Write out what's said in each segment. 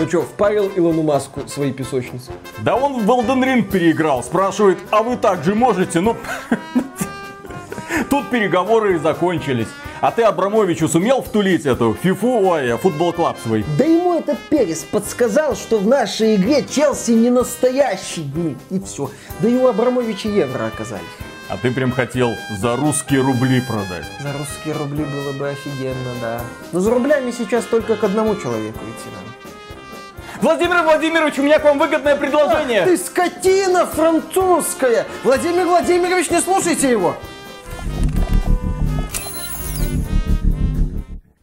Ну что, впарил Илону Маску свои песочницы? Да он в Elden Ring переиграл. Спрашивает, а вы так же можете? Ну, тут переговоры и закончились. А ты Абрамовичу сумел втулить эту фифу, ой, футбол клаб свой? Да ему этот перец подсказал, что в нашей игре Челси не настоящий. И все. Да и у Абрамовича евро оказались. А ты прям хотел за русские рубли продать. За русские рубли было бы офигенно, да. Но за рублями сейчас только к одному человеку идти надо. Владимир Владимирович, у меня к вам выгодное предложение. Ах, ты скотина французская! Владимир Владимирович, не слушайте его!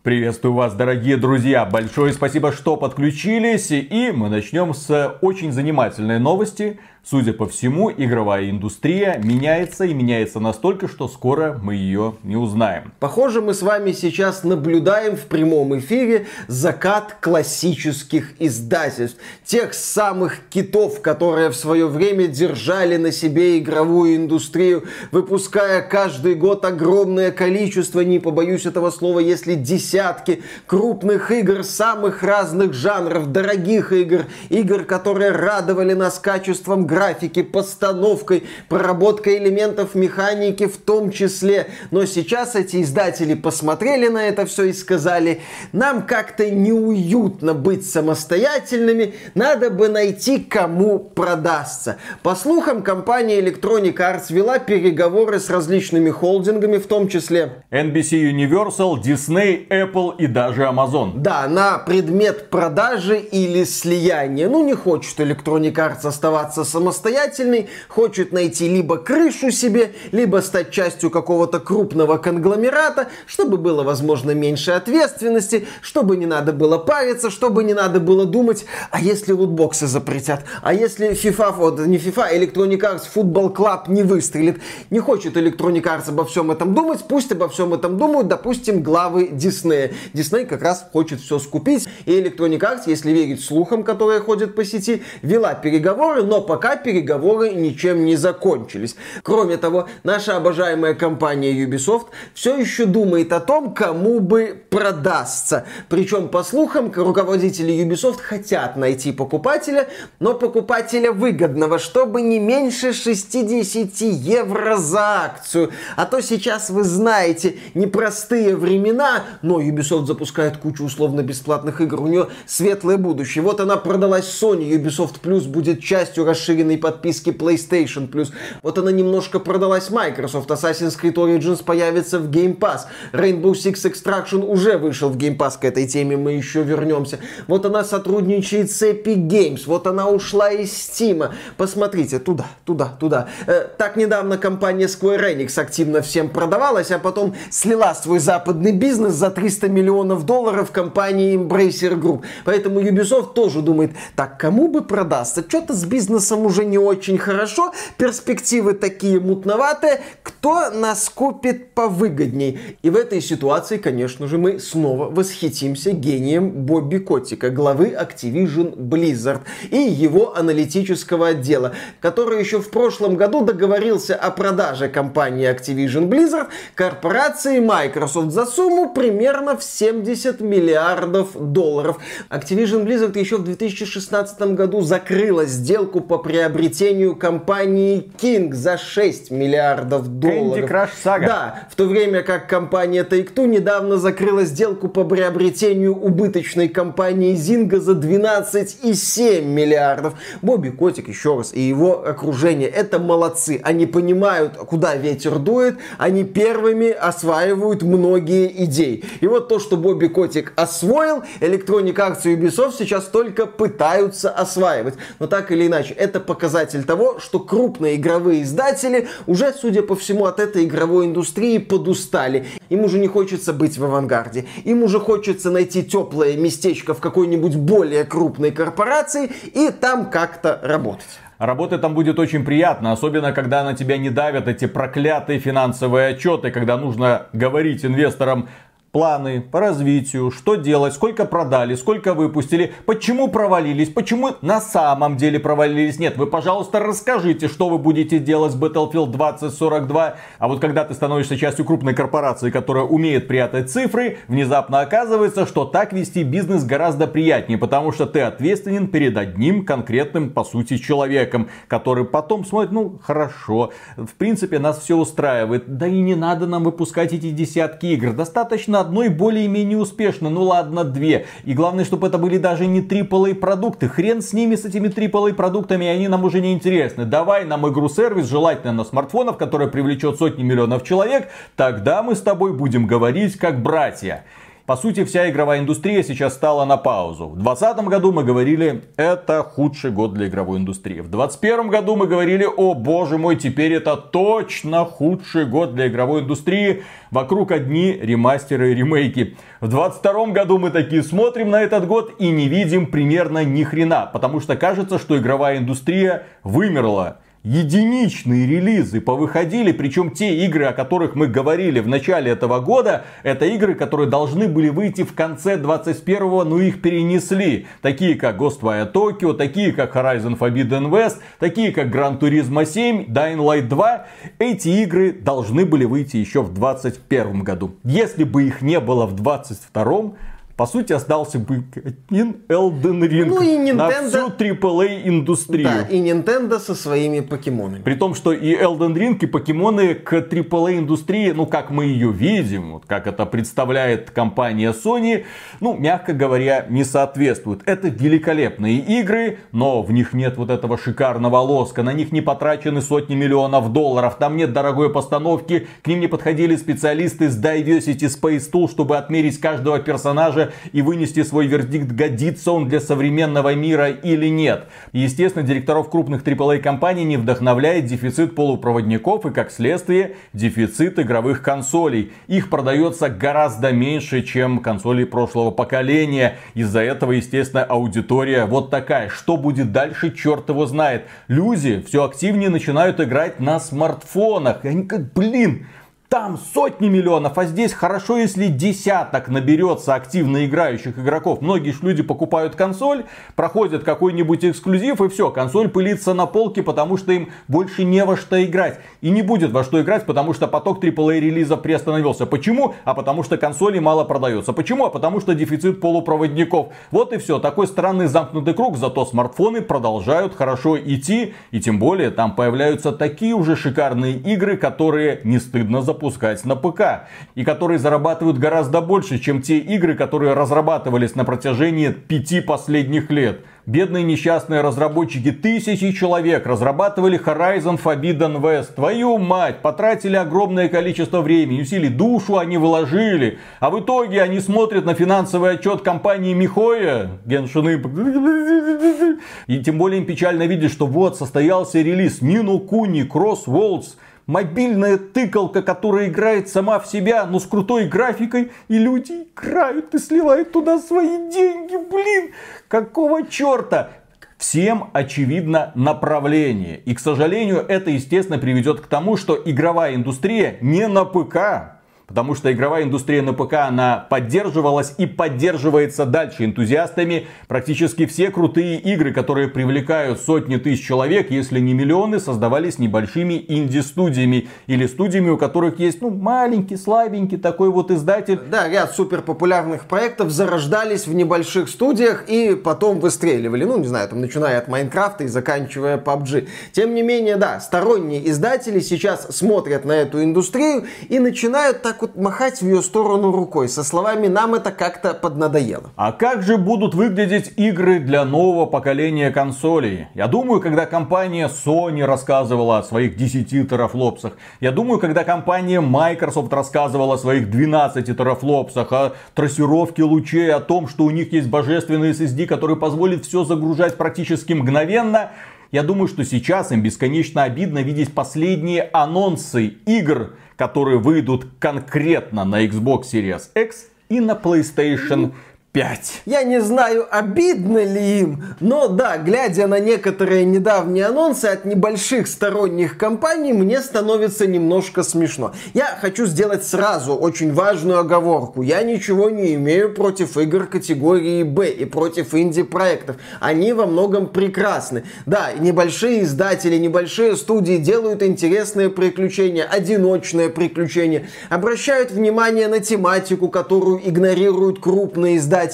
Приветствую вас, дорогие друзья! Большое спасибо, что подключились. И мы начнем с очень занимательной новости. Судя по всему, игровая индустрия меняется и меняется настолько, что скоро мы ее не узнаем. Похоже, мы с вами сейчас наблюдаем в прямом эфире закат классических издательств. Тех самых китов, которые в свое время держали на себе игровую индустрию, выпуская каждый год огромное количество, не побоюсь этого слова, если десятки крупных игр самых разных жанров, дорогих игр, игр, которые радовали нас качеством графики, постановкой, проработкой элементов механики в том числе. Но сейчас эти издатели посмотрели на это все и сказали, нам как-то неуютно быть самостоятельными, надо бы найти, кому продастся. По слухам, компания Electronic Arts вела переговоры с различными холдингами, в том числе NBC Universal, Disney, Apple и даже Amazon. Да, на предмет продажи или слияния. Ну, не хочет Electronic Arts оставаться самостоятельным самостоятельный, хочет найти либо крышу себе, либо стать частью какого-то крупного конгломерата, чтобы было, возможно, меньше ответственности, чтобы не надо было париться, чтобы не надо было думать, а если лутбоксы запретят, а если FIFA, вот не FIFA, а Electronic Arts Football Club не выстрелит. Не хочет Electronic Arts обо всем этом думать, пусть обо всем этом думают, допустим, главы Диснея. Дисней как раз хочет все скупить, и Electronic Arts, если верить слухам, которые ходят по сети, вела переговоры, но пока переговоры ничем не закончились. Кроме того, наша обожаемая компания Ubisoft все еще думает о том, кому бы продастся. Причем, по слухам, руководители Ubisoft хотят найти покупателя, но покупателя выгодного, чтобы не меньше 60 евро за акцию. А то сейчас, вы знаете, непростые времена, но Ubisoft запускает кучу условно-бесплатных игр, у нее светлое будущее. Вот она продалась Sony, Ubisoft Plus будет частью расширенной расширенной подписки PlayStation Plus. Вот она немножко продалась Microsoft. Assassin's Creed Origins появится в Game Pass. Rainbow Six Extraction уже вышел в Game Pass. К этой теме мы еще вернемся. Вот она сотрудничает с Epic Games. Вот она ушла из Steam. Посмотрите, туда, туда, туда. Э, так недавно компания Square Enix активно всем продавалась, а потом слила свой западный бизнес за 300 миллионов долларов компании Embracer Group. Поэтому Ubisoft тоже думает, так кому бы продастся? Что-то с бизнесом уже не очень хорошо, перспективы такие мутноватые, кто нас купит повыгодней? И в этой ситуации, конечно же, мы снова восхитимся гением Бобби Котика, главы Activision Blizzard и его аналитического отдела, который еще в прошлом году договорился о продаже компании Activision Blizzard корпорации Microsoft за сумму примерно в 70 миллиардов долларов. Activision Blizzard еще в 2016 году закрыла сделку по приобретению приобретению компании King за 6 миллиардов долларов. Candy Crush Saga. Да, в то время как компания Take-Two недавно закрыла сделку по приобретению убыточной компании Zynga за 12,7 миллиардов. Бобби Котик, еще раз, и его окружение, это молодцы. Они понимают, куда ветер дует, они первыми осваивают многие идеи. И вот то, что Бобби Котик освоил, Electronic Arts и Ubisoft сейчас только пытаются осваивать. Но так или иначе, это показатель того, что крупные игровые издатели уже, судя по всему, от этой игровой индустрии подустали. Им уже не хочется быть в авангарде. Им уже хочется найти теплое местечко в какой-нибудь более крупной корпорации и там как-то работать. Работать там будет очень приятно, особенно когда на тебя не давят эти проклятые финансовые отчеты, когда нужно говорить инвесторам, планы по развитию, что делать, сколько продали, сколько выпустили, почему провалились, почему на самом деле провалились. Нет, вы, пожалуйста, расскажите, что вы будете делать с Battlefield 2042. А вот когда ты становишься частью крупной корпорации, которая умеет прятать цифры, внезапно оказывается, что так вести бизнес гораздо приятнее, потому что ты ответственен перед одним конкретным, по сути, человеком, который потом смотрит, ну, хорошо, в принципе, нас все устраивает, да и не надо нам выпускать эти десятки игр, достаточно одной более-менее успешно, ну ладно, две. И главное, чтобы это были даже не AAA продукты. Хрен с ними, с этими AAA продуктами, они нам уже не интересны. Давай нам игру-сервис, желательно на смартфонах, которая привлечет сотни миллионов человек, тогда мы с тобой будем говорить как братья. По сути, вся игровая индустрия сейчас стала на паузу. В 2020 году мы говорили, это худший год для игровой индустрии. В 2021 году мы говорили, о боже мой, теперь это точно худший год для игровой индустрии. Вокруг одни ремастеры и ремейки. В 2022 году мы такие смотрим на этот год и не видим примерно ни хрена. Потому что кажется, что игровая индустрия вымерла единичные релизы повыходили, причем те игры, о которых мы говорили в начале этого года, это игры, которые должны были выйти в конце 21-го, но их перенесли. Такие как Ghostwire Tokyo, такие как Horizon Forbidden West, такие как Gran Turismo 7, Dying Light 2. Эти игры должны были выйти еще в 21 году. Если бы их не было в 22 по сути, остался бы один Elden Ring ну, и Nintendo... на всю AAA индустрию. Да, и Nintendo со своими покемонами. При том, что и Elden Ring, и покемоны к AAA индустрии, ну, как мы ее видим, вот, как это представляет компания Sony, ну, мягко говоря, не соответствуют. Это великолепные игры, но в них нет вот этого шикарного лоска, на них не потрачены сотни миллионов долларов, там нет дорогой постановки, к ним не подходили специалисты с Diversity Space Tool, чтобы отмерить каждого персонажа и вынести свой вердикт, годится он для современного мира или нет. Естественно, директоров крупных AAA компаний не вдохновляет дефицит полупроводников и, как следствие, дефицит игровых консолей. Их продается гораздо меньше, чем консолей прошлого поколения. Из-за этого, естественно, аудитория вот такая. Что будет дальше, черт его знает. Люди все активнее начинают играть на смартфонах. И они как, блин, там сотни миллионов, а здесь хорошо, если десяток наберется активно играющих игроков. Многие же люди покупают консоль, проходят какой-нибудь эксклюзив и все, консоль пылится на полке, потому что им больше не во что играть. И не будет во что играть, потому что поток AAA релиза приостановился. Почему? А потому что консоли мало продается. Почему? А потому что дефицит полупроводников. Вот и все. Такой странный замкнутый круг, зато смартфоны продолжают хорошо идти. И тем более там появляются такие уже шикарные игры, которые не стыдно запускать запускать на ПК. И которые зарабатывают гораздо больше, чем те игры, которые разрабатывались на протяжении пяти последних лет. Бедные несчастные разработчики, тысячи человек разрабатывали Horizon Forbidden West. Твою мать, потратили огромное количество времени, усилий, душу они вложили. А в итоге они смотрят на финансовый отчет компании Михоя, Genshin. И тем более им печально видеть, что вот состоялся релиз Nino Kuni Cross Worlds мобильная тыкалка, которая играет сама в себя, но с крутой графикой, и люди играют и сливают туда свои деньги, блин, какого черта? Всем очевидно направление. И, к сожалению, это, естественно, приведет к тому, что игровая индустрия не на ПК, Потому что игровая индустрия на ПК, она поддерживалась и поддерживается дальше энтузиастами. Практически все крутые игры, которые привлекают сотни тысяч человек, если не миллионы, создавались небольшими инди-студиями. Или студиями, у которых есть ну, маленький, слабенький такой вот издатель. Да, ряд супер популярных проектов зарождались в небольших студиях и потом выстреливали. Ну, не знаю, там, начиная от Майнкрафта и заканчивая PUBG. Тем не менее, да, сторонние издатели сейчас смотрят на эту индустрию и начинают так так вот махать в ее сторону рукой со словами «нам это как-то поднадоело». А как же будут выглядеть игры для нового поколения консолей? Я думаю, когда компания Sony рассказывала о своих 10 терафлопсах, я думаю, когда компания Microsoft рассказывала о своих 12 терафлопсах, о трассировке лучей, о том, что у них есть божественный SSD, который позволит все загружать практически мгновенно, я думаю, что сейчас им бесконечно обидно видеть последние анонсы игр, которые выйдут конкретно на Xbox Series X и на PlayStation 5. Я не знаю, обидно ли им, но да, глядя на некоторые недавние анонсы от небольших сторонних компаний, мне становится немножко смешно. Я хочу сделать сразу очень важную оговорку. Я ничего не имею против игр категории Б и против инди-проектов. Они во многом прекрасны. Да, небольшие издатели, небольшие студии делают интересные приключения, одиночные приключения, обращают внимание на тематику, которую игнорируют крупные издатели,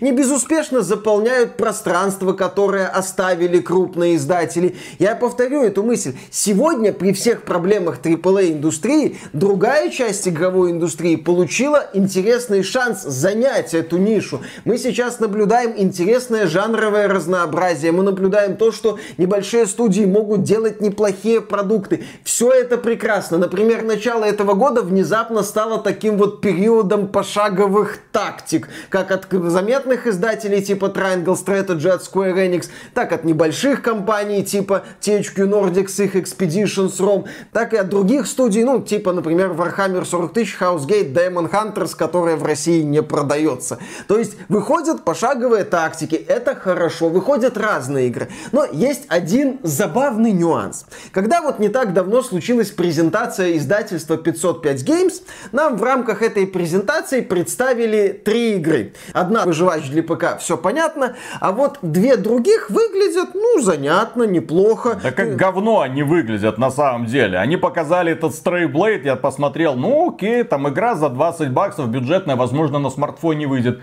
не безуспешно заполняют пространство, которое оставили крупные издатели. Я повторю эту мысль. Сегодня при всех проблемах AAA индустрии другая часть игровой индустрии получила интересный шанс занять эту нишу. Мы сейчас наблюдаем интересное жанровое разнообразие. Мы наблюдаем то, что небольшие студии могут делать неплохие продукты. Все это прекрасно. Например, начало этого года внезапно стало таким вот периодом пошаговых тактик, как от заметных издателей типа Triangle Strategy от Square Enix, так от небольших компаний типа THQ Nordic с их Expeditions ROM, так и от других студий, ну, типа, например, Warhammer 40 тысяч, Housegate, Demon Hunters, которая в России не продается. То есть выходят пошаговые тактики, это хорошо, выходят разные игры. Но есть один забавный нюанс. Когда вот не так давно случилась презентация издательства 505 Games, нам в рамках этой презентации представили три игры. Одна выживач для ПК, все понятно, а вот две других выглядят, ну, занятно, неплохо. Да как говно они выглядят на самом деле. Они показали этот Stray Blade, я посмотрел, ну окей, там игра за 20 баксов бюджетная, возможно, на смартфоне выйдет.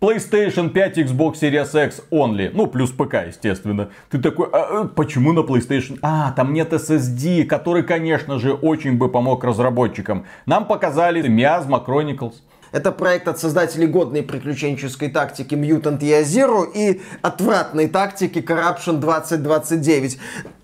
PlayStation 5, Xbox Series X only. Ну, плюс ПК, естественно. Ты такой, а, а, почему на PlayStation? А, там нет SSD, который, конечно же, очень бы помог разработчикам. Нам показали Miasma Chronicles. Это проект от создателей годной приключенческой тактики Mutant Year Zero и отвратной тактики Corruption 2029.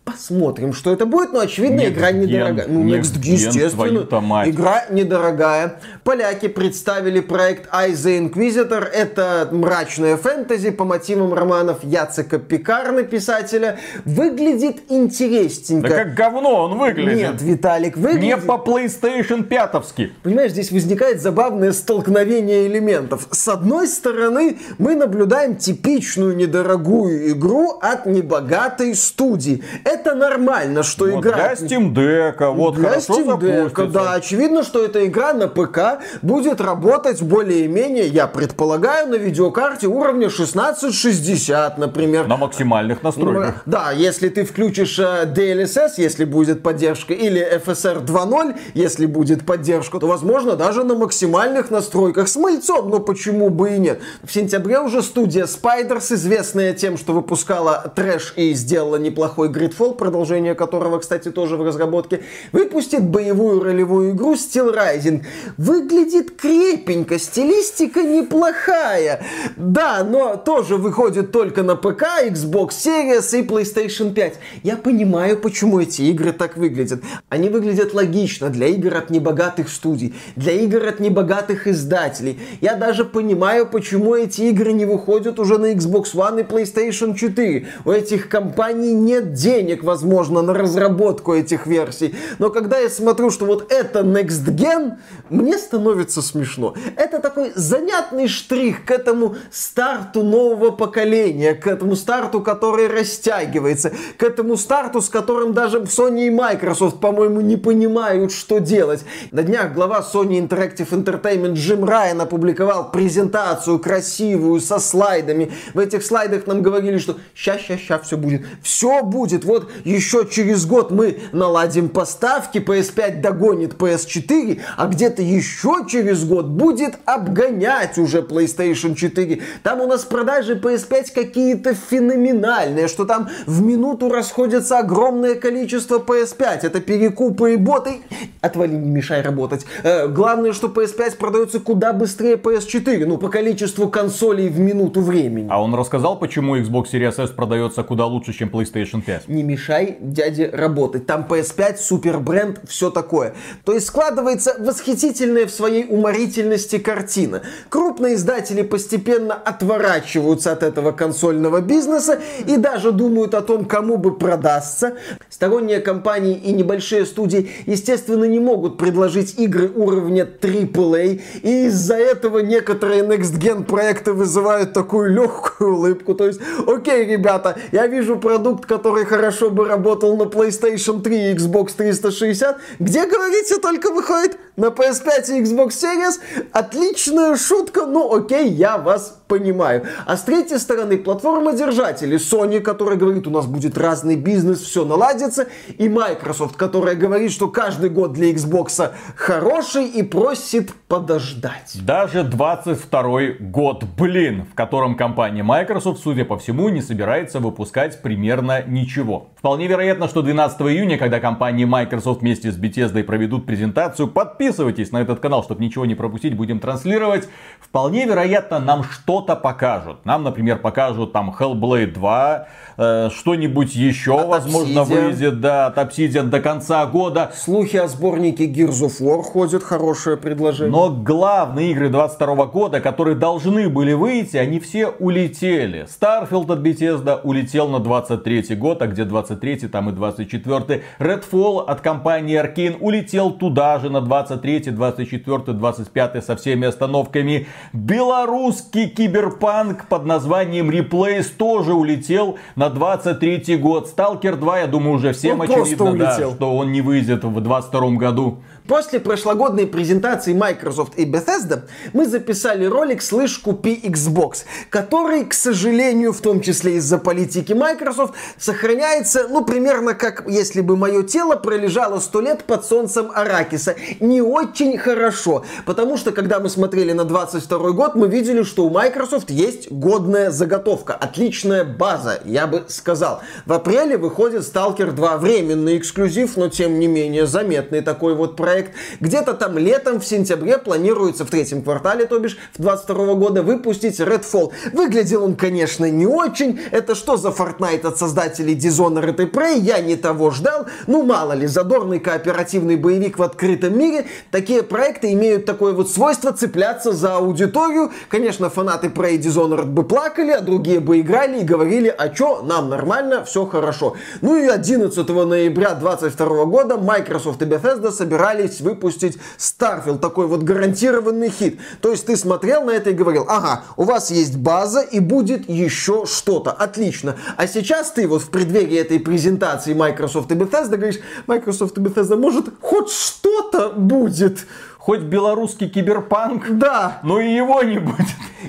Посмотрим, что это будет, но очевидно, Next игра недорогая. Ну, Next, Next естественно. Игра недорогая. Поляки представили проект I the Inquisitor. Это мрачная фэнтези по мотивам романов Яцека Пикарна, писателя. Выглядит интересненько. Да как говно он выглядит. Нет, Виталик, выглядит... Не по PlayStation 5 -овски. Понимаешь, здесь возникает забавное столкновение элементов. С одной стороны, мы наблюдаем типичную недорогую игру от небогатой студии это нормально, что вот игра... Для Steam Deck, вот для хорошо Steam Deck, да, очевидно, что эта игра на ПК будет работать более-менее, я предполагаю, на видеокарте уровня 1660, например. На максимальных настройках. Да, если ты включишь э, DLSS, если будет поддержка, или FSR 2.0, если будет поддержка, то, возможно, даже на максимальных настройках с мыльцом, но почему бы и нет. В сентябре уже студия Spiders, известная тем, что выпускала трэш и сделала неплохой Gridfall, Titanfall, продолжение которого, кстати, тоже в разработке, выпустит боевую ролевую игру Steel Rising. Выглядит крепенько, стилистика неплохая. Да, но тоже выходит только на ПК, Xbox Series и PlayStation 5. Я понимаю, почему эти игры так выглядят. Они выглядят логично для игр от небогатых студий, для игр от небогатых издателей. Я даже понимаю, почему эти игры не выходят уже на Xbox One и PlayStation 4. У этих компаний нет денег денег, возможно, на разработку этих версий. Но когда я смотрю, что вот это Next Gen, мне становится смешно. Это такой занятный штрих к этому старту нового поколения, к этому старту, который растягивается, к этому старту, с которым даже Sony и Microsoft, по-моему, не понимают, что делать. На днях глава Sony Interactive Entertainment Джим Райан опубликовал презентацию красивую, со слайдами. В этих слайдах нам говорили, что ща-ща-ща все будет. Все будет. Вот вот еще через год мы наладим поставки, PS5 догонит PS4, а где-то еще через год будет обгонять уже PlayStation 4. Там у нас продажи PS5 какие-то феноменальные, что там в минуту расходится огромное количество PS5. Это перекупы и боты. Отвали, не мешай работать. Э, главное, что PS5 продается куда быстрее PS4, ну, по количеству консолей в минуту времени. А он рассказал, почему Xbox Series S продается куда лучше, чем PlayStation 5? Не мешай дяде работать. Там PS5, супер бренд, все такое. То есть складывается восхитительная в своей уморительности картина. Крупные издатели постепенно отворачиваются от этого консольного бизнеса и даже думают о том, кому бы продастся. Сторонние компании и небольшие студии, естественно, не могут предложить игры уровня AAA, и из-за этого некоторые Next Gen проекты вызывают такую легкую улыбку. То есть, окей, ребята, я вижу продукт, который хорошо бы работал на PlayStation 3 и Xbox 360. Где, говорите, только выходит? На PS5 и Xbox Series? Отличная шутка, ну окей, я вас понимаю. А с третьей стороны, платформодержатели Sony, который говорит, у нас будет разный бизнес, все наладится, и Microsoft, которая говорит, что каждый год для Xbox хороший и просит подождать. Даже 22 год, блин, в котором компания Microsoft, судя по всему, не собирается выпускать примерно ничего. Вполне вероятно, что 12 июня, когда компания Microsoft вместе с Bethesda проведут презентацию, подписывайтесь на этот канал, чтобы ничего не пропустить, будем транслировать. Вполне вероятно, нам что-то покажут. Нам, например, покажут там Hellblade 2, э, что-нибудь еще, от возможно, Obsidian. выйдет, да, от Obsidian до конца года. Слухи о сборнике Gears of War ходят, хорошее предложение. Но главные игры 22 года, которые должны были выйти, они все улетели. Starfield от Bethesda улетел на 23 год, а где 23 там и 24 Redfall от компании Arkane улетел туда же на 23 24 25 со всеми остановками. Белорусский киберпанк под названием Replace тоже улетел на 23 год. Stalker 2, я думаю, уже всем он очевидно, да, что он не выйдет в 22 году. После прошлогодней презентации Microsoft и Bethesda мы записали ролик «Слышь, купи Xbox», который, к сожалению, в том числе из-за политики Microsoft, сохраняется, ну, примерно как если бы мое тело пролежало сто лет под солнцем Аракиса. Не очень хорошо, потому что, когда мы смотрели на 22 год, мы видели, что у Microsoft есть годная заготовка, отличная база, я бы сказал. В апреле выходит Stalker 2, временный эксклюзив, но тем не менее заметный такой вот проект. Где-то там летом, в сентябре планируется в третьем квартале, то бишь в 22 года, выпустить Redfall. Выглядел он, конечно, не очень. Это что за Fortnite от создателей Dishonored и Prey? Я не того ждал. Ну, мало ли, задорный кооперативный боевик в открытом мире. Такие проекты имеют такое вот свойство цепляться за аудиторию. Конечно, фанаты Prey Dishonored бы плакали, а другие бы играли и говорили, а чё, нам нормально, все хорошо. Ну и 11 ноября 22 года Microsoft и Bethesda собирали пытались выпустить Starfield, такой вот гарантированный хит. То есть ты смотрел на это и говорил, ага, у вас есть база и будет еще что-то. Отлично. А сейчас ты вот в преддверии этой презентации Microsoft и Bethesda говоришь, Microsoft и Bethesda, может, хоть что-то будет будет хоть белорусский киберпанк, да. но и его не будет.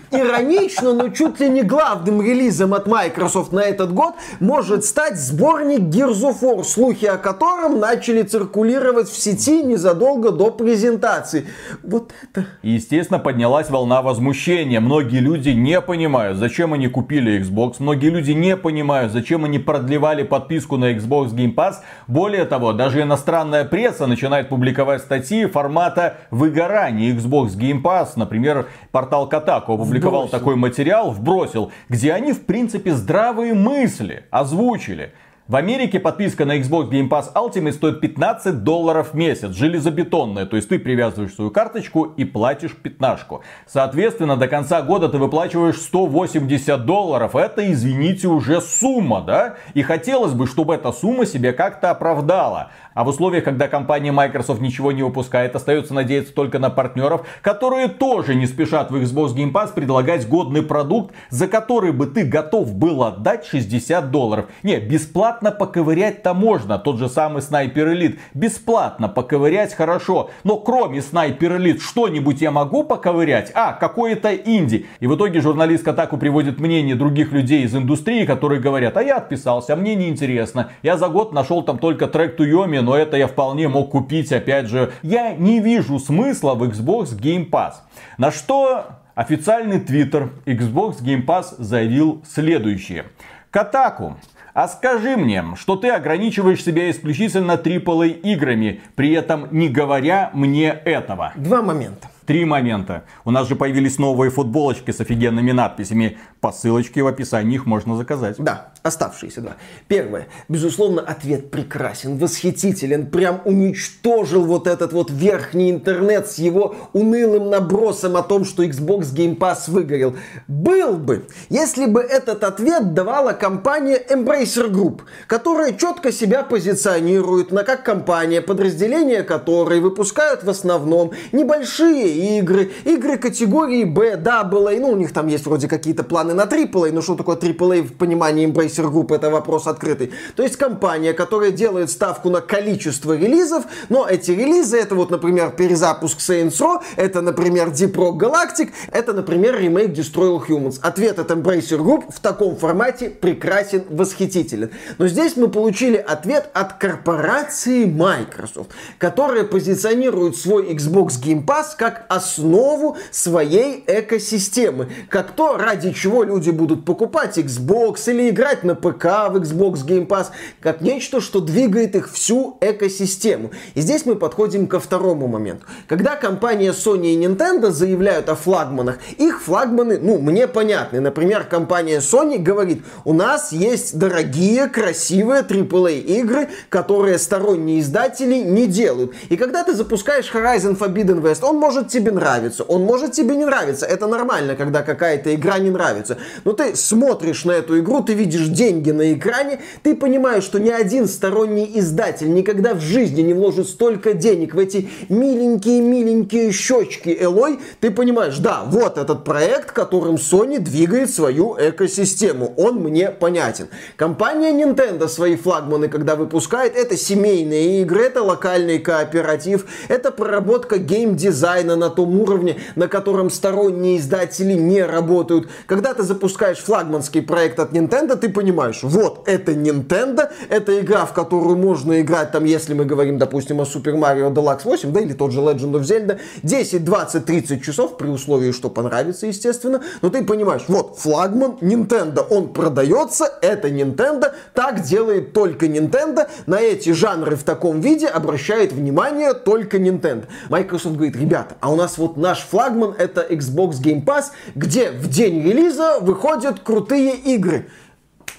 Иронично, но чуть ли не главным релизом от Microsoft на этот год может стать сборник Gears of War, слухи о котором начали циркулировать в сети незадолго до презентации. Вот это... Естественно, поднялась волна возмущения. Многие люди не понимают, зачем они купили Xbox. Многие люди не понимают, зачем они продлевали подписку на Xbox Game Pass. Более того, даже иностранная пресса начинает публиковать статьи формата выгорания Xbox Game Pass. Например, портал Kotaku опубликовал вбросил. такой материал, вбросил, где они, в принципе, здравые мысли озвучили. В Америке подписка на Xbox Game Pass Ultimate стоит 15 долларов в месяц, железобетонная, то есть ты привязываешь свою карточку и платишь пятнашку. Соответственно, до конца года ты выплачиваешь 180 долларов, это, извините, уже сумма, да? И хотелось бы, чтобы эта сумма себе как-то оправдала. А в условиях, когда компания Microsoft ничего не выпускает, остается надеяться только на партнеров, которые тоже не спешат в Xbox Game Pass предлагать годный продукт, за который бы ты готов был отдать 60 долларов. Не, бесплатно поковырять-то можно. Тот же самый Sniper Elite. Бесплатно поковырять хорошо. Но кроме Sniper Elite что-нибудь я могу поковырять? А, какое-то инди. И в итоге журналист Атаку приводит мнение других людей из индустрии, которые говорят, а я отписался, а мне не интересно. Я за год нашел там только трек Туйоми, но это я вполне мог купить, опять же. Я не вижу смысла в Xbox Game Pass. На что официальный твиттер Xbox Game Pass заявил следующее. Катаку, а скажи мне, что ты ограничиваешь себя исключительно AAA играми, при этом не говоря мне этого. Два момента. Три момента. У нас же появились новые футболочки с офигенными надписями. По ссылочке в описании их можно заказать. Да. Оставшиеся два. Первое. Безусловно, ответ прекрасен, восхитителен, прям уничтожил вот этот вот верхний интернет с его унылым набросом о том, что Xbox Game Pass выгорел. Был бы, если бы этот ответ давала компания Embracer Group, которая четко себя позиционирует на как компания, подразделение которой выпускают в основном небольшие игры, игры категории B, AA, ну у них там есть вроде какие-то планы на AAA, но что такое AAA в понимании Embracer Group, это вопрос открытый. То есть компания, которая делает ставку на количество релизов, но эти релизы, это вот, например, перезапуск Saints Row, это, например, Deep Rock Galactic, это, например, ремейк Destroy All Humans. Ответ от Embracer Group в таком формате прекрасен, восхитителен. Но здесь мы получили ответ от корпорации Microsoft, которая позиционирует свой Xbox Game Pass как основу своей экосистемы, как то, ради чего люди будут покупать Xbox или на ПК в Xbox Game Pass, как нечто, что двигает их всю экосистему. И здесь мы подходим ко второму моменту. Когда компания Sony и Nintendo заявляют о флагманах, их флагманы, ну, мне понятны. Например, компания Sony говорит, у нас есть дорогие, красивые AAA игры, которые сторонние издатели не делают. И когда ты запускаешь Horizon Forbidden West, он может тебе нравиться, он может тебе не нравиться. Это нормально, когда какая-то игра не нравится. Но ты смотришь на эту игру, ты видишь деньги на экране, ты понимаешь, что ни один сторонний издатель никогда в жизни не вложит столько денег в эти миленькие-миленькие щечки Элой, ты понимаешь, да, вот этот проект, которым Sony двигает свою экосистему. Он мне понятен. Компания Nintendo свои флагманы, когда выпускает, это семейные игры, это локальный кооператив, это проработка геймдизайна на том уровне, на котором сторонние издатели не работают. Когда ты запускаешь флагманский проект от Nintendo, ты понимаешь, вот, это Nintendo, это игра, в которую можно играть, там, если мы говорим, допустим, о Super Mario Deluxe 8, да, или тот же Legend of Zelda, 10, 20, 30 часов, при условии, что понравится, естественно, но ты понимаешь, вот, флагман Nintendo, он продается, это Nintendo, так делает только Nintendo, на эти жанры в таком виде обращает внимание только Nintendo. Microsoft говорит, ребята, а у нас вот наш флагман это Xbox Game Pass, где в день релиза выходят крутые игры.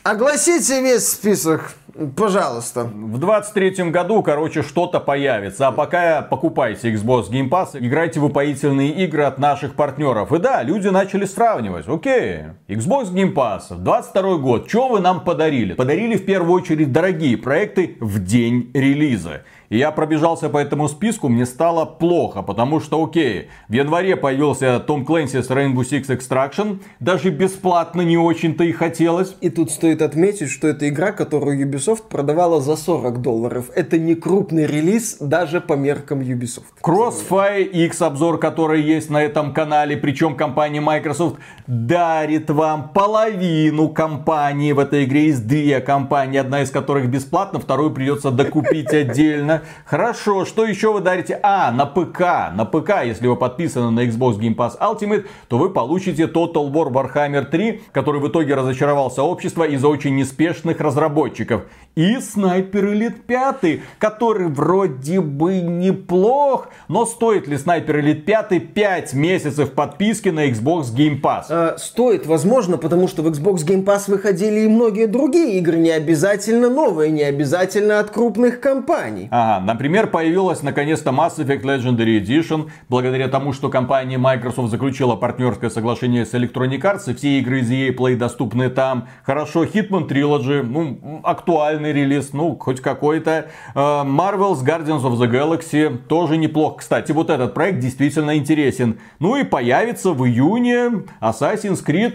Огласите весь список. Пожалуйста. В 23 году, короче, что-то появится. А пока покупайте Xbox Game Pass, играйте в упоительные игры от наших партнеров. И да, люди начали сравнивать. Окей, Xbox Game Pass, 22 год, что вы нам подарили? Подарили в первую очередь дорогие проекты в день релиза. И я пробежался по этому списку, мне стало плохо, потому что, окей, в январе появился Том Клэнси с Rainbow Six Extraction, даже бесплатно не очень-то и хотелось. И тут стоит отметить, что это игра, которую Ubisoft продавала за 40 долларов. Это не крупный релиз даже по меркам Ubisoft. Crossfire X обзор, который есть на этом канале, причем компания Microsoft дарит вам половину компании в этой игре. Есть две компании, одна из которых бесплатно, вторую придется докупить отдельно. Хорошо, что еще вы дарите? А, на ПК. На ПК, если вы подписаны на Xbox Game Pass Ultimate, то вы получите Total War Warhammer 3, который в итоге разочаровал сообщество из-за очень неспешных разработчиков. И Снайпер Элит 5, который вроде бы неплох, но стоит ли Снайпер Элит 5 5 месяцев подписки на Xbox Game Pass? Э, стоит, возможно, потому что в Xbox Game Pass выходили и многие другие игры, не обязательно новые, не обязательно от крупных компаний. Ага, например, появилась наконец-то Mass Effect Legendary Edition, благодаря тому, что компания Microsoft заключила партнерское соглашение с Electronic Arts, и все игры из EA Play доступны там. Хорошо, Hitman Trilogy, ну, актуальный релиз, ну, хоть какой-то. Э, Marvel's Guardians of the Galaxy тоже неплох. Кстати, вот этот проект действительно интересен. Ну и появится в июне Assassin's Creed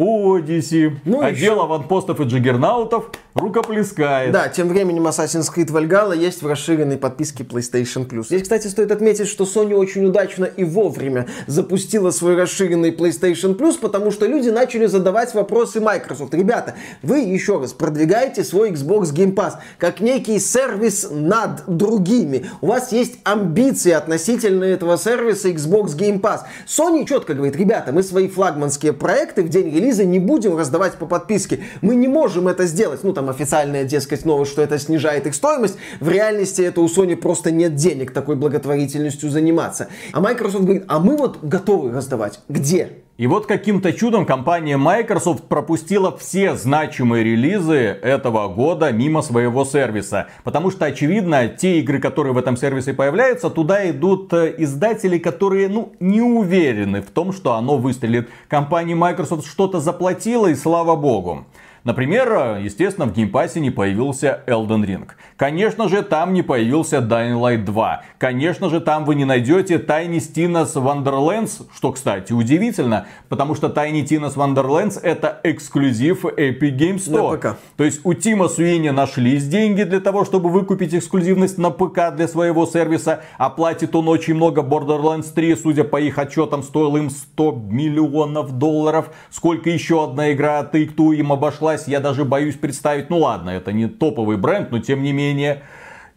Odyssey. Ну, Отдел еще... аванпостов и джиггернаутов рукоплескает. Да, тем временем Assassin's Creed Valhalla есть в расширенной подписке PlayStation Plus. Здесь, кстати, стоит отметить, что Sony очень удачно и вовремя запустила свой расширенный PlayStation Plus, потому что люди начали задавать вопросы Microsoft. Ребята, вы еще раз продвигаете свой Xbox Game Pass как некий сервис над другими. У вас есть амбиции относительно этого сервиса Xbox Game Pass. Sony четко говорит, ребята, мы свои флагманские проекты в день релиза не будем раздавать по подписке. Мы не можем это сделать. Ну, там официальная, дескать, новость, что это снижает их стоимость. В реальности это у Sony просто нет денег такой благотворительностью заниматься. А Microsoft говорит, а мы вот готовы раздавать. Где? И вот каким-то чудом компания Microsoft пропустила все значимые релизы этого года мимо своего сервиса. Потому что, очевидно, те игры, которые в этом сервисе появляются, туда идут э, издатели, которые, ну, не уверены в том, что оно выстрелит. Компания Microsoft что-то заплатила, и слава богу. Например, естественно, в Game Pass е не появился Elden Ring. Конечно же, там не появился Dying Light 2. Конечно же, там вы не найдете Tiny Tina's Wonderlands, что, кстати, удивительно, потому что Tiny Tina's Wonderlands это эксклюзив Epic Games Store. На ПК. То есть у Тима Суини нашлись деньги для того, чтобы выкупить эксклюзивность на ПК для своего сервиса. Оплатит он очень много. Borderlands 3, судя по их отчетам, стоил им 100 миллионов долларов. Сколько еще одна игра от Take-Two им обошла обошлась, я даже боюсь представить. Ну ладно, это не топовый бренд, но тем не менее.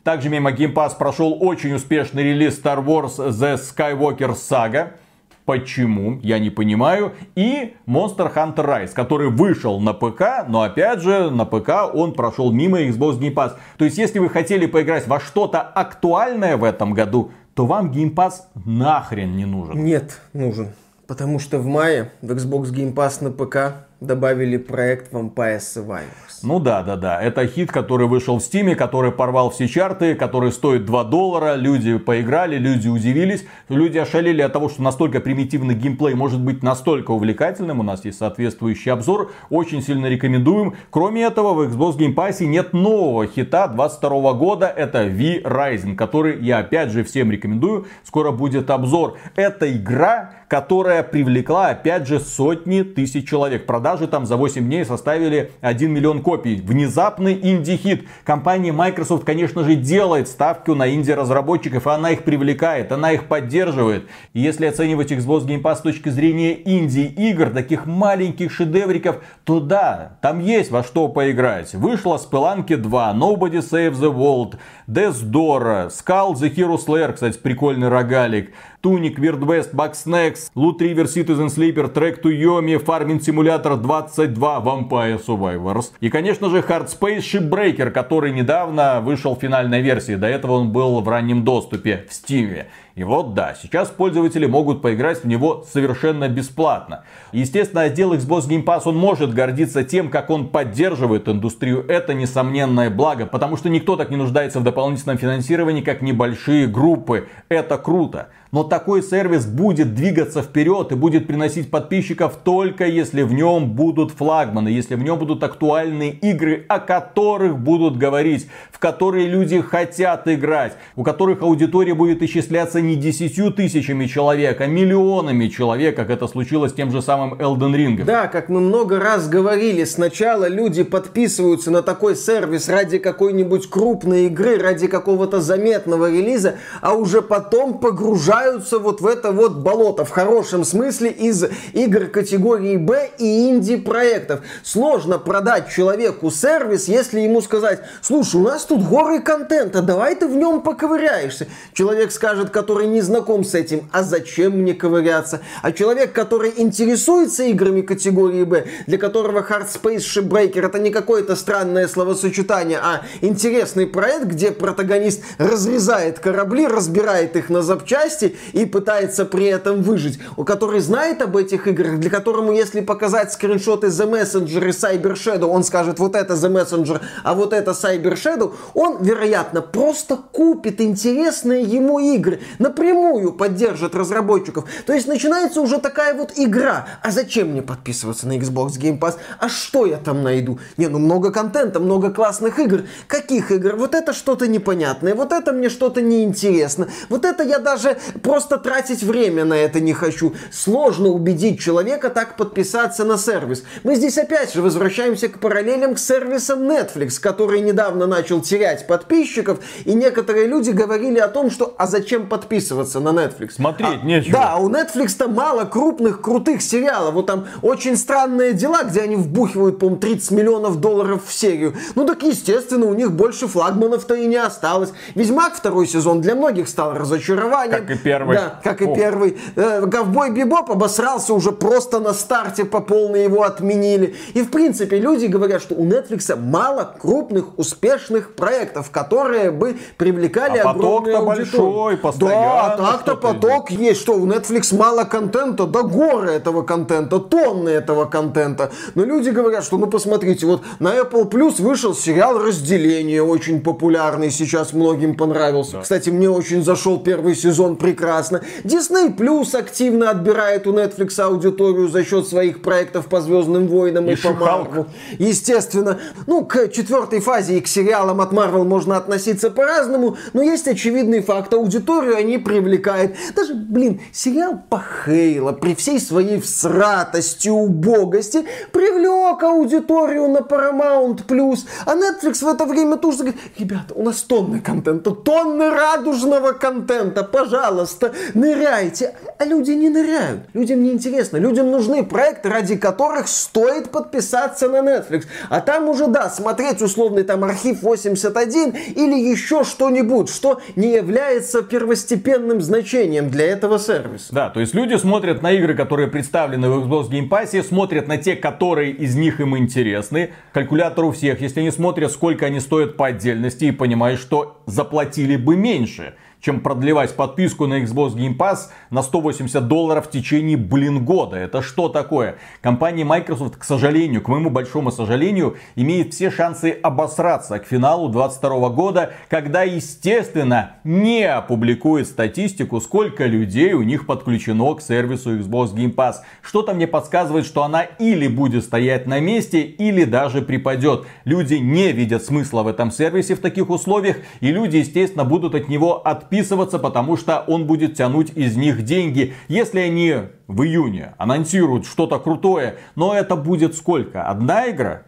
Также мимо Game Pass прошел очень успешный релиз Star Wars The Skywalker Saga. Почему? Я не понимаю. И Monster Hunter Rise, который вышел на ПК, но опять же на ПК он прошел мимо Xbox Game Pass. То есть, если вы хотели поиграть во что-то актуальное в этом году, то вам Game Pass нахрен не нужен. Нет, нужен. Потому что в мае в Xbox Game Pass на ПК добавили проект Vampire Survivors. Ну да, да, да. Это хит, который вышел в Стиме, который порвал все чарты, который стоит 2 доллара. Люди поиграли, люди удивились. Люди ошалели от того, что настолько примитивный геймплей может быть настолько увлекательным. У нас есть соответствующий обзор. Очень сильно рекомендуем. Кроме этого, в Xbox Game Pass нет нового хита 22 года. Это V-Rising, который я опять же всем рекомендую. Скоро будет обзор. Это игра, которая привлекла опять же сотни тысяч человек. Продажи там за 8 дней составили 1 миллион копий. Внезапный инди-хит. Компания Microsoft, конечно же, делает ставку на инди-разработчиков, и она их привлекает, она их поддерживает. И если оценивать Xbox Game Pass с точки зрения инди-игр, таких маленьких шедевриков, то да, там есть во что поиграть. Вышла Spelunky 2, Nobody Save the World, Death Door, Skull the Hero Slayer, кстати, прикольный рогалик. Туник, Weird West, Bugsnax, Loot River, Citizen Sleeper, Track to Yomi, Farming Simulator 22, Vampire Survivors. И, конечно же, Hard Space Shipbreaker, который недавно вышел в финальной версии. До этого он был в раннем доступе в Steam. И вот да, сейчас пользователи могут поиграть в него совершенно бесплатно. Естественно, отдел Xbox Game Pass, он может гордиться тем, как он поддерживает индустрию. Это несомненное благо, потому что никто так не нуждается в дополнительном финансировании, как небольшие группы. Это круто. Но такой сервис будет двигаться вперед и будет приносить подписчиков только если в нем будут флагманы, если в нем будут актуальные игры, о которых будут говорить, в которые люди хотят играть, у которых аудитория будет исчисляться не десятью тысячами человек, а миллионами человек, как это случилось с тем же самым Elden Ring. Да, как мы много раз говорили, сначала люди подписываются на такой сервис ради какой-нибудь крупной игры, ради какого-то заметного релиза, а уже потом погружаются погружаются вот в это вот болото, в хорошем смысле, из игр категории Б и инди-проектов. Сложно продать человеку сервис, если ему сказать, слушай, у нас тут горы контента, давай ты в нем поковыряешься. Человек скажет, который не знаком с этим, а зачем мне ковыряться? А человек, который интересуется играми категории Б, для которого Hard Space Shipbreaker это не какое-то странное словосочетание, а интересный проект, где протагонист разрезает корабли, разбирает их на запчасти и пытается при этом выжить, у который знает об этих играх, для которому если показать скриншоты The Messenger и Cyber Shadow, он скажет вот это The Messenger, а вот это Cyber Shadow, он, вероятно, просто купит интересные ему игры, напрямую поддержит разработчиков. То есть начинается уже такая вот игра. А зачем мне подписываться на Xbox Game Pass? А что я там найду? Не, ну много контента, много классных игр. Каких игр? Вот это что-то непонятное, вот это мне что-то неинтересно. Вот это я даже просто тратить время на это не хочу. Сложно убедить человека так подписаться на сервис. Мы здесь опять же возвращаемся к параллелям к сервисам Netflix, который недавно начал терять подписчиков, и некоторые люди говорили о том, что а зачем подписываться на Netflix. Смотреть а, нечего. Да, у Netflix-то мало крупных, крутых сериалов. Вот там очень странные дела, где они вбухивают, по-моему, 30 миллионов долларов в серию. Ну так, естественно, у них больше флагманов-то и не осталось. Ведьмак второй сезон для многих стал разочарованием. Как и первый. Да, как и О. первый. Э, Ковбой Бибоп обосрался уже просто на старте по полной его отменили. И в принципе люди говорят, что у Netflix мало крупных, успешных проектов, которые бы привлекали а огромную поток-то большой, постоянно. Да, а так-то поток идет. есть. Что, у Netflix мало контента? Да горы этого контента, тонны этого контента. Но люди говорят, что ну посмотрите, вот на Apple Plus вышел сериал «Разделение», очень популярный сейчас, многим понравился. Да. Кстати, мне очень зашел первый сезон прекрасно. Disney Plus активно отбирает у Netflix аудиторию за счет своих проектов по Звездным войнам и, и по Marvel. Естественно. Ну, к четвертой фазе и к сериалам от Marvel можно относиться по-разному, но есть очевидный факт. Аудиторию они привлекают. Даже, блин, сериал по Хейла при всей своей всратости, убогости привлек аудиторию на Paramount+. А Netflix в это время тоже говорит, ребята, у нас тонны контента, тонны радужного контента, пожалуйста, ныряйте. А люди не ныряют. Людям не интересно. Людям нужны проекты, ради которых стоит подписаться на Netflix. А там уже, да, смотреть условный там архив 81 или еще что-нибудь, что не является первостепенным значением для этого сервиса. Да, то есть люди смотрят на игры, которые представлены в Xbox Game Pass, смотрят на те, которые из них им интересны. Калькулятор у всех, если они смотрят, сколько они стоят по отдельности и понимают, что заплатили бы меньше чем продлевать подписку на Xbox Game Pass на 180 долларов в течение, блин, года. Это что такое? Компания Microsoft, к сожалению, к моему большому сожалению, имеет все шансы обосраться к финалу 2022 года, когда, естественно, не опубликует статистику, сколько людей у них подключено к сервису Xbox Game Pass. Что-то мне подсказывает, что она или будет стоять на месте, или даже припадет. Люди не видят смысла в этом сервисе в таких условиях, и люди, естественно, будут от него отписываться подписываться, потому что он будет тянуть из них деньги. Если они в июне анонсируют что-то крутое, но это будет сколько? Одна игра?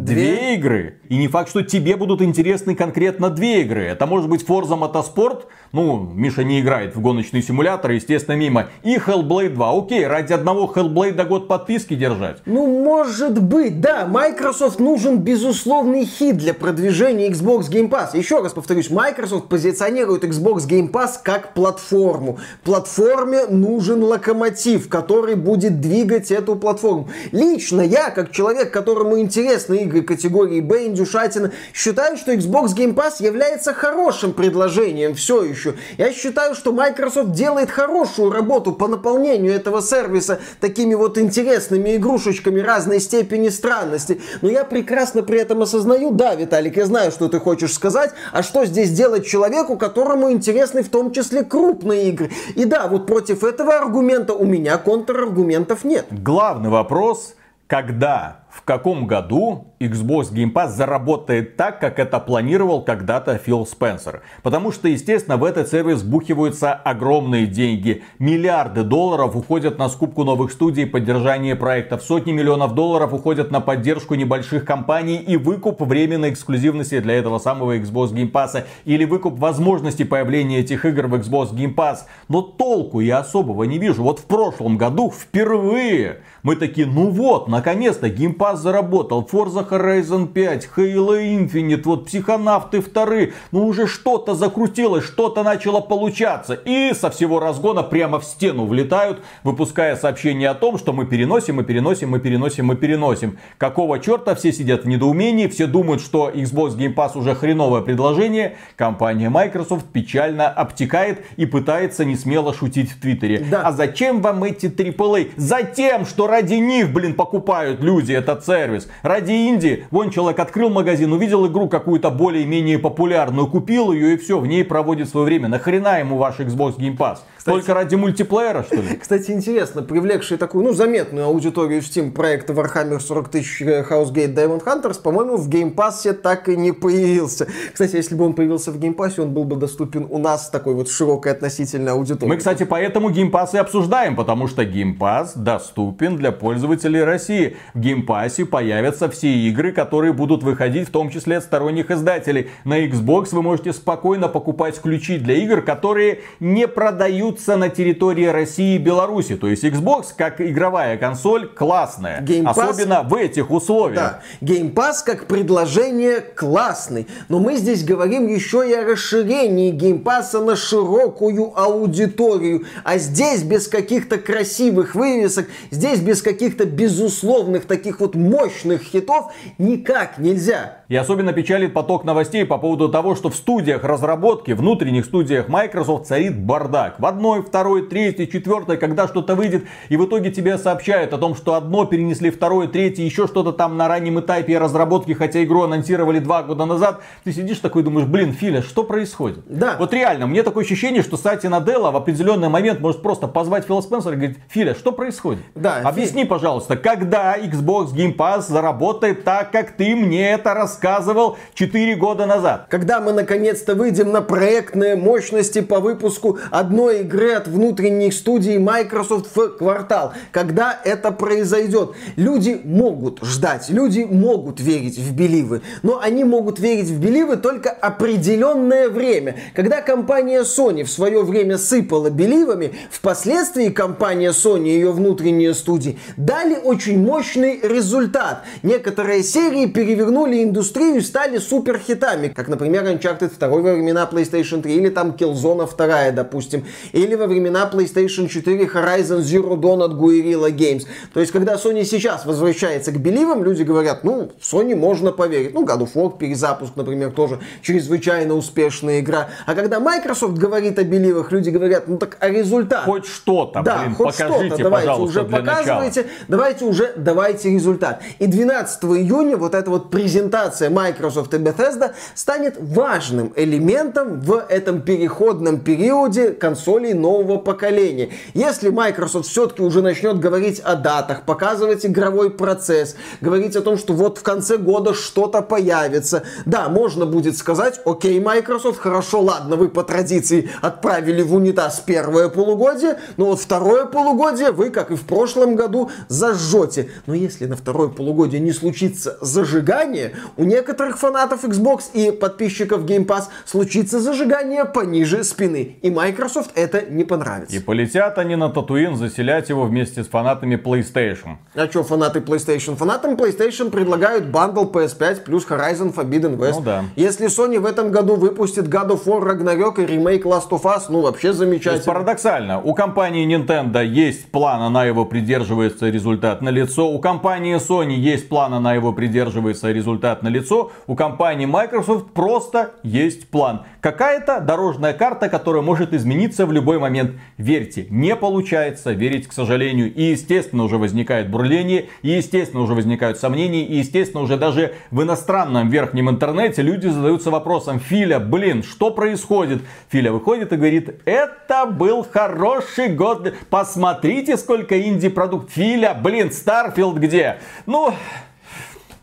Две, две игры? И не факт, что тебе будут интересны конкретно две игры. Это может быть Forza Motorsport, ну, Миша не играет в гоночный симулятор, естественно, мимо. И Hellblade 2. Окей, ради одного Hellblade год подписки держать. Ну, может быть, да. Microsoft нужен безусловный хит для продвижения Xbox Game Pass. Еще раз повторюсь, Microsoft позиционирует Xbox Game Pass как платформу. Платформе нужен локомотив, который будет двигать эту платформу. Лично я, как человек, которому интересны игры категории Б, индюшатина, считаю, что Xbox Game Pass является хорошим предложением все еще. Я считаю, что Microsoft делает хорошую работу по наполнению этого сервиса такими вот интересными игрушечками разной степени странности. Но я прекрасно при этом осознаю, да, Виталик, я знаю, что ты хочешь сказать, а что здесь делать человеку, которому интересны в том числе крупные игры. И да, вот против этого аргумента у меня контраргументов нет. Главный вопрос, когда, в каком году Xbox Game Pass заработает так, как это планировал когда-то Фил Спенсер. Потому что, естественно, в этот сервис бухиваются огромные деньги. Миллиарды долларов уходят на скупку новых студий, поддержание проектов. Сотни миллионов долларов уходят на поддержку небольших компаний и выкуп временной эксклюзивности для этого самого Xbox Game Pass. Или выкуп возможности появления этих игр в Xbox Game Pass. Но толку я особого не вижу. Вот в прошлом году впервые мы такие, ну вот, наконец-то Game Pass заработал. Forza Horizon 5, Halo Infinite, вот психонавты вторые, ну уже что-то закрутилось, что-то начало получаться. И со всего разгона прямо в стену влетают, выпуская сообщение о том, что мы переносим, мы переносим, мы переносим, мы переносим. Какого черта все сидят в недоумении, все думают, что Xbox Game Pass уже хреновое предложение. Компания Microsoft печально обтекает и пытается не смело шутить в Твиттере. Да. А зачем вам эти AAA? Затем, что ради них, блин, покупают люди этот сервис. Ради Инди Индии, вон человек открыл магазин, увидел игру какую-то более-менее популярную, купил ее и все, в ней проводит свое время. Нахрена ему ваш Xbox Game Pass? Кстати, Только ради мультиплеера, что ли? Кстати, интересно, привлекший такую, ну, заметную аудиторию в Steam проекта Warhammer 40 тысяч э, Chaos Gate Daemonhunters, по-моему, в Game Pass так и не появился. Кстати, если бы он появился в Game Pass, он был бы доступен у нас такой вот широкой относительной аудитории. Мы, кстати, поэтому Game Pass и обсуждаем, потому что Game Pass доступен для пользователей России. В Game Pass Game Pass е появятся все игры, которые будут выходить, в том числе от сторонних издателей. На Xbox вы можете спокойно покупать ключи для игр, которые не продаются на территории России и Беларуси. То есть Xbox, как игровая консоль, классная. Game Pass... Особенно в этих условиях. Да. Game Pass как предложение классный. Но мы здесь говорим еще и о расширении Game Pass на широкую аудиторию. А здесь без каких-то красивых вывесок, здесь без каких-то безусловных таких вот мощных хитов никак нельзя. И особенно печалит поток новостей по поводу того, что в студиях разработки, внутренних студиях Microsoft царит бардак. В одной, второй, третьей, четвертой, когда что-то выйдет, и в итоге тебе сообщают о том, что одно перенесли, второе, третье, еще что-то там на раннем этапе разработки, хотя игру анонсировали два года назад. Ты сидишь такой и думаешь, блин, Филя, что происходит? Да. Вот реально, мне такое ощущение, что Сатья Наделла в определенный момент может просто позвать Фила Спенсера и говорить, Филя, что происходит? Да. Объясни, Фи... пожалуйста, когда Xbox Game Pass заработает так, как ты мне это рассказывал 4 года назад? Когда мы наконец-то выйдем на проектные мощности по выпуску одной игры от внутренних студий Microsoft в квартал. Когда это произойдет? Люди могут ждать, люди могут верить в беливы, но они могут верить в беливы только определенное время. Когда компания Sony в свое время сыпала беливами, впоследствии компания Sony и ее внутренние студии дали очень мощный результат. Некоторые серии перевернули индустрию и стали суперхитами, как, например, Uncharted 2 во времена PlayStation 3 или там Killzone 2, допустим, или во времена PlayStation 4 Horizon Zero Dawn от Guerrilla Games. То есть, когда Sony сейчас возвращается к беливам, люди говорят, ну, в Sony можно поверить. Ну, God of War перезапуск, например, тоже чрезвычайно успешная игра. А когда Microsoft говорит о беливах, люди говорят, ну так а результат? Хоть что-то, да, блин, хоть покажите, что-то, давайте уже показывайте, начала. давайте уже, давайте результат. И 12 июня вот эта вот презентация Microsoft и Bethesda станет важным элементом в этом переходном периоде консолей нового поколения. Если Microsoft все-таки уже начнет говорить о датах, показывать игровой процесс, говорить о том, что вот в конце года что-то появится, да, можно будет сказать, окей, Microsoft, хорошо, ладно, вы по традиции отправили в унитаз первое полугодие, но вот второе полугодие вы, как и в прошлом году, зажжете. Но если на второе полугодие не случится зажигание, у некоторых фанатов Xbox и подписчиков Game Pass случится зажигание пониже спины. И Microsoft это не понравится. И полетят они на Татуин заселять его вместе с фанатами PlayStation. А что фанаты PlayStation? Фанатам PlayStation предлагают бандл PS5 плюс Horizon Forbidden West. Ну да. Если Sony в этом году выпустит God of War Ragnarok и ремейк Last of Us, ну вообще замечательно. То есть парадоксально, у компании Nintendo есть план, она его придерживается, результат на лицо. У компании Sony есть план, она его придерживается, результат на лицо. У компании Microsoft просто есть план. Какая-то дорожная карта, которая может измениться в любой момент. Верьте, не получается верить, к сожалению. И естественно уже возникает бурление, и естественно уже возникают сомнения, и естественно уже даже в иностранном верхнем интернете люди задаются вопросом, Филя, блин, что происходит? Филя выходит и говорит, это был хороший год, посмотрите, сколько инди-продукт. Филя, блин, Starfield где? Ну,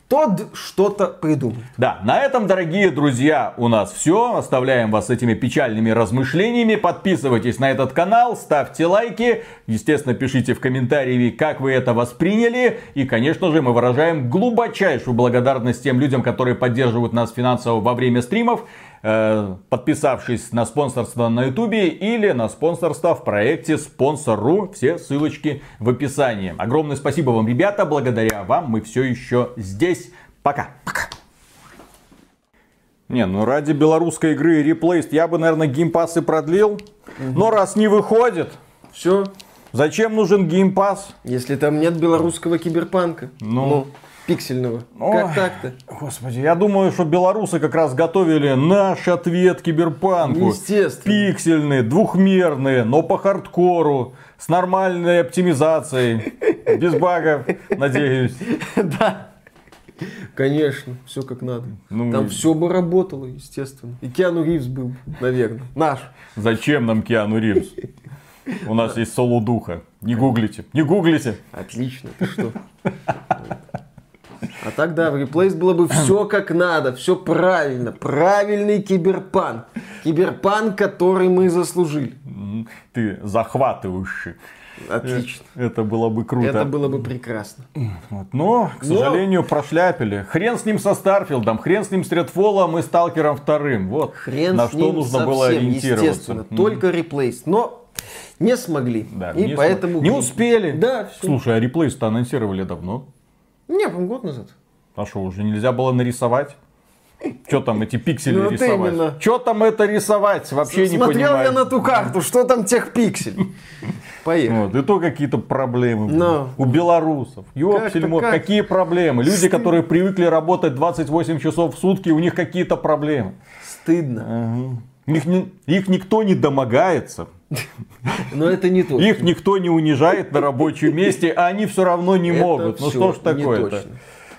тот что-то придумает. Да, на этом, дорогие друзья, у нас все. Оставляем вас с этими печальными размышлениями. Подписывайтесь на этот канал, ставьте лайки. Естественно, пишите в комментарии, как вы это восприняли. И, конечно же, мы выражаем глубочайшую благодарность тем людям, которые поддерживают нас финансово во время стримов. Э, подписавшись на спонсорство на ютубе или на спонсорство в проекте Спонсор.ру. Все ссылочки в описании. Огромное спасибо вам, ребята. Благодаря вам мы все еще здесь. Пока. Пока. Не, ну ради белорусской игры Replaced я бы, наверное, Game Pass и продлил. Угу. Но раз не выходит, все. Зачем нужен Game Pass? Если там нет белорусского киберпанка. Ну, ну пиксельного. Ой, как так-то? Господи, я думаю, что белорусы как раз готовили наш ответ киберпанку. Естественно. Пиксельный, двухмерный, но по хардкору, с нормальной оптимизацией, без багов, надеюсь. Да. Конечно, все как надо. Ну, Там все бы работало, естественно. И Киану Ривз был, наверное, наш. Зачем нам Киану Ривз? У нас есть соло духа. Не гуглите, не гуглите. Отлично, ты что? А тогда в Replaced было бы все как надо, все правильно. Правильный киберпанк. Киберпанк, который мы заслужили. Ты захватывающий. Отлично. Это было бы круто. Это было бы прекрасно. Вот. Но, к сожалению, прошляпили. Хрен с ним со Starfield ом, хрен с ним с Redfall ом и Сталкером вторым. Вот Хрен на с что ним нужно совсем, было ориентироваться. естественно. Мгм. Только Replaced. Но не смогли. Да, и не поэтому... см- Не успели. Да, все. Слушай, а реплейс-то анонсировали давно. Не, по год назад. А что, уже нельзя было нарисовать? Что там эти пиксели Ну, вот рисовать? именно. Что там это рисовать? Вообще не Смотрел понимаю. я на ту карту, что там тех пикселей. Поехали. Вот, и то какие-то проблемы Но. у белорусов. Ёпсель-мот, как? какие проблемы? Люди, которые привыкли работать 28 часов в сутки, у них какие-то проблемы. Стыдно. Ага. Их, не- их никто не домогается, Но это не то. их никто не унижает на рабочем месте, а они все равно не могут. Ну что ж такое-то?